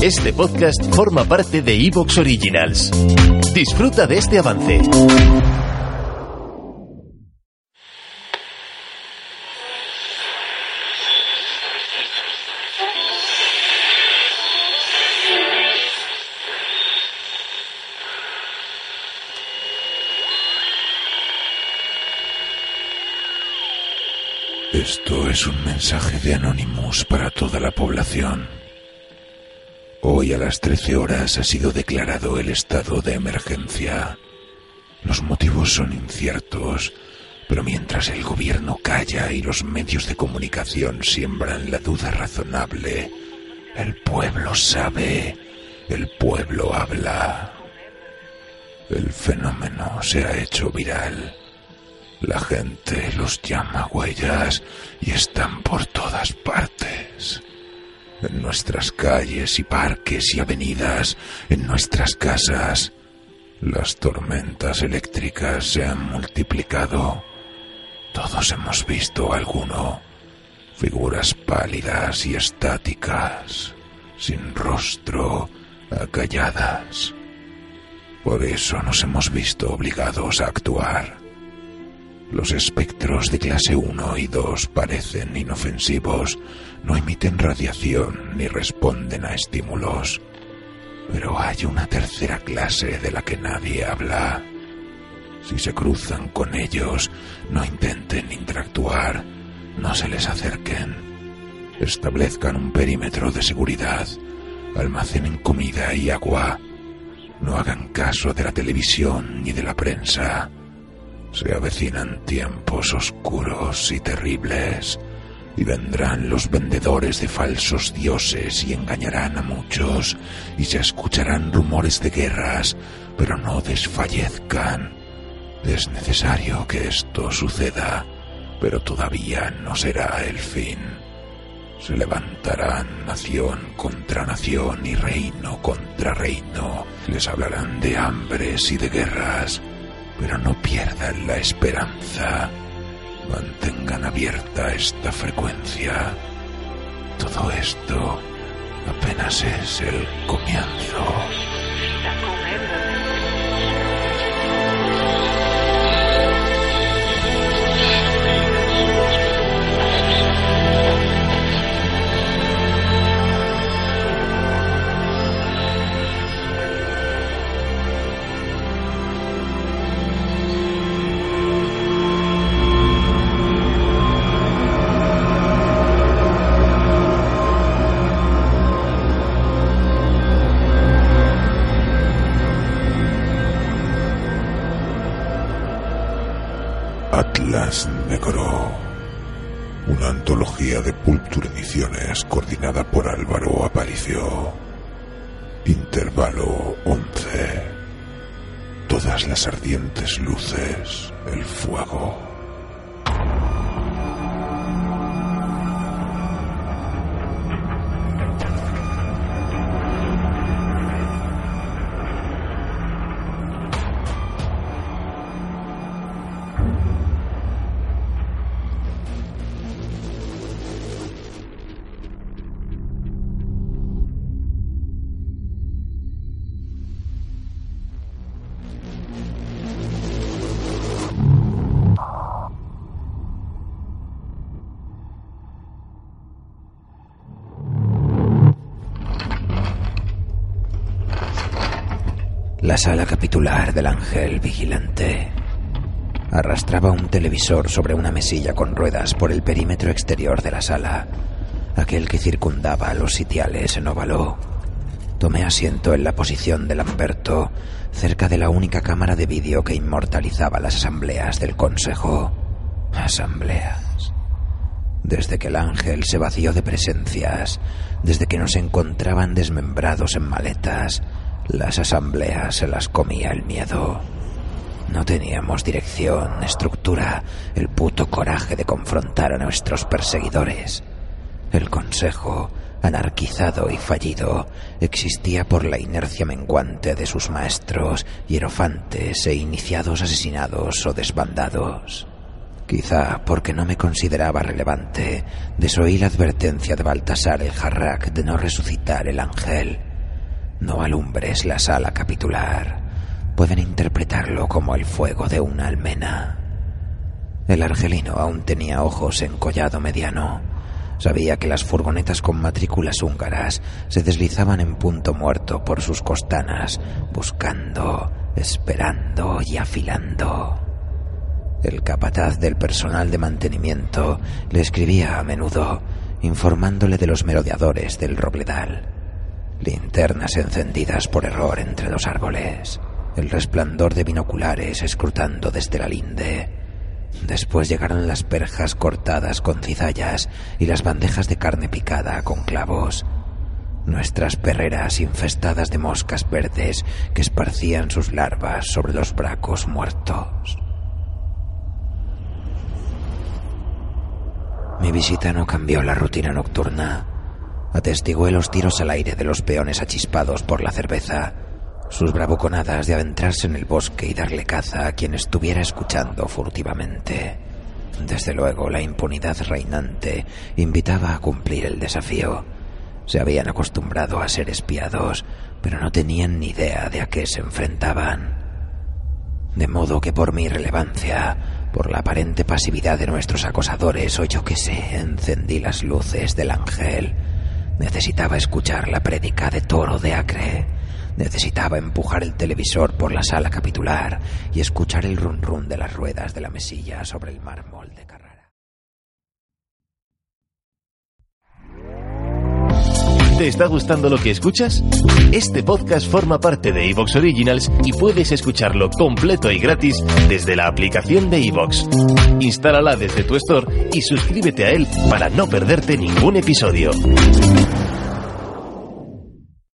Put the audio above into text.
Este podcast forma parte de Evox Originals. Disfruta de este avance. Esto es un mensaje de Anonymous para toda la población. Hoy a las 13 horas ha sido declarado el estado de emergencia. Los motivos son inciertos, pero mientras el gobierno calla y los medios de comunicación siembran la duda razonable, el pueblo sabe, el pueblo habla. El fenómeno se ha hecho viral. La gente los llama huellas y están por todas partes. En nuestras calles y parques y avenidas, en nuestras casas, las tormentas eléctricas se han multiplicado. Todos hemos visto alguno. Figuras pálidas y estáticas, sin rostro, acalladas. Por eso nos hemos visto obligados a actuar. Los espectros de clase 1 y 2 parecen inofensivos, no emiten radiación ni responden a estímulos. Pero hay una tercera clase de la que nadie habla. Si se cruzan con ellos, no intenten interactuar, no se les acerquen. Establezcan un perímetro de seguridad, almacenen comida y agua. No hagan caso de la televisión ni de la prensa. Se avecinan tiempos oscuros y terribles, y vendrán los vendedores de falsos dioses y engañarán a muchos, y se escucharán rumores de guerras, pero no desfallezcan. Es necesario que esto suceda, pero todavía no será el fin. Se levantarán nación contra nación y reino contra reino. Les hablarán de hambres y de guerras, pero no pierdan la esperanza. Mantengan abierta esta frecuencia. Todo esto apenas es el comienzo. Atlas Negro. Una antología de Pulpture Ediciones coordinada por Álvaro Aparicio. Intervalo 11. Todas las ardientes luces, el fuego. La sala capitular del ángel vigilante arrastraba un televisor sobre una mesilla con ruedas por el perímetro exterior de la sala, aquel que circundaba los sitiales en óvalo. Tomé asiento en la posición de Lamberto, cerca de la única cámara de vídeo que inmortalizaba las asambleas del Consejo. Asambleas. Desde que el ángel se vació de presencias, desde que nos encontraban desmembrados en maletas, las asambleas se las comía el miedo. No teníamos dirección, estructura, el puto coraje de confrontar a nuestros perseguidores. El Consejo, anarquizado y fallido, existía por la inercia menguante de sus maestros, hierofantes e iniciados asesinados o desbandados. Quizá porque no me consideraba relevante, desoí la advertencia de Baltasar el Jarrak de no resucitar el ángel. No alumbres la sala capitular. Pueden interpretarlo como el fuego de una almena. El argelino aún tenía ojos en collado mediano. Sabía que las furgonetas con matrículas húngaras se deslizaban en punto muerto por sus costanas, buscando, esperando y afilando. El capataz del personal de mantenimiento le escribía a menudo, informándole de los merodeadores del Robledal. Linternas encendidas por error entre los árboles, el resplandor de binoculares escrutando desde la linde. Después llegaron las perjas cortadas con cizallas y las bandejas de carne picada con clavos. Nuestras perreras infestadas de moscas verdes que esparcían sus larvas sobre los bracos muertos. Mi visita no cambió la rutina nocturna. Atestigué los tiros al aire de los peones achispados por la cerveza, sus bravuconadas de adentrarse en el bosque y darle caza a quien estuviera escuchando furtivamente. Desde luego, la impunidad reinante invitaba a cumplir el desafío. Se habían acostumbrado a ser espiados, pero no tenían ni idea de a qué se enfrentaban. De modo que por mi irrelevancia, por la aparente pasividad de nuestros acosadores o yo que sé, encendí las luces del ángel. Necesitaba escuchar la prédica de Toro de Acre. Necesitaba empujar el televisor por la sala capitular y escuchar el run run de las ruedas de la mesilla sobre el mármol de Carrara. ¿Te está gustando lo que escuchas? Este podcast forma parte de Evox Originals y puedes escucharlo completo y gratis desde la aplicación de Evox. Instálala desde tu store y suscríbete a él para no perderte ningún episodio.